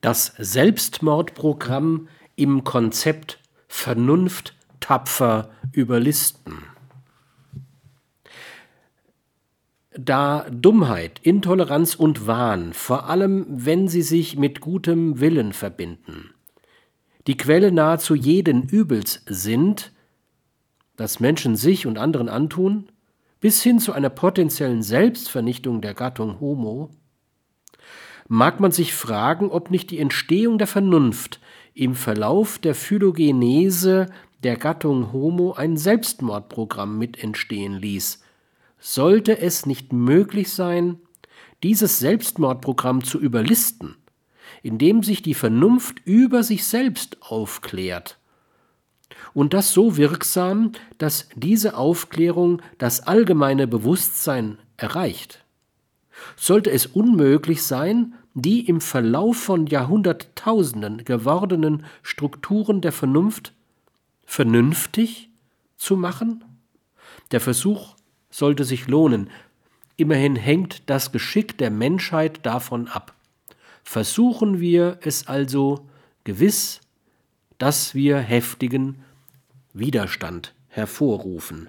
Das Selbstmordprogramm im Konzept Vernunft tapfer überlisten. Da Dummheit, Intoleranz und Wahn, vor allem wenn sie sich mit gutem Willen verbinden, die Quelle nahezu jeden Übels sind, das Menschen sich und anderen antun, bis hin zu einer potenziellen Selbstvernichtung der Gattung Homo, mag man sich fragen, ob nicht die Entstehung der Vernunft im Verlauf der Phylogenese der Gattung Homo ein Selbstmordprogramm mit entstehen ließ. Sollte es nicht möglich sein, dieses Selbstmordprogramm zu überlisten, indem sich die Vernunft über sich selbst aufklärt und das so wirksam, dass diese Aufklärung das allgemeine Bewusstsein erreicht. Sollte es unmöglich sein, die im Verlauf von Jahrhunderttausenden gewordenen Strukturen der Vernunft vernünftig zu machen? Der Versuch sollte sich lohnen. Immerhin hängt das Geschick der Menschheit davon ab. Versuchen wir es also gewiss, dass wir heftigen Widerstand hervorrufen.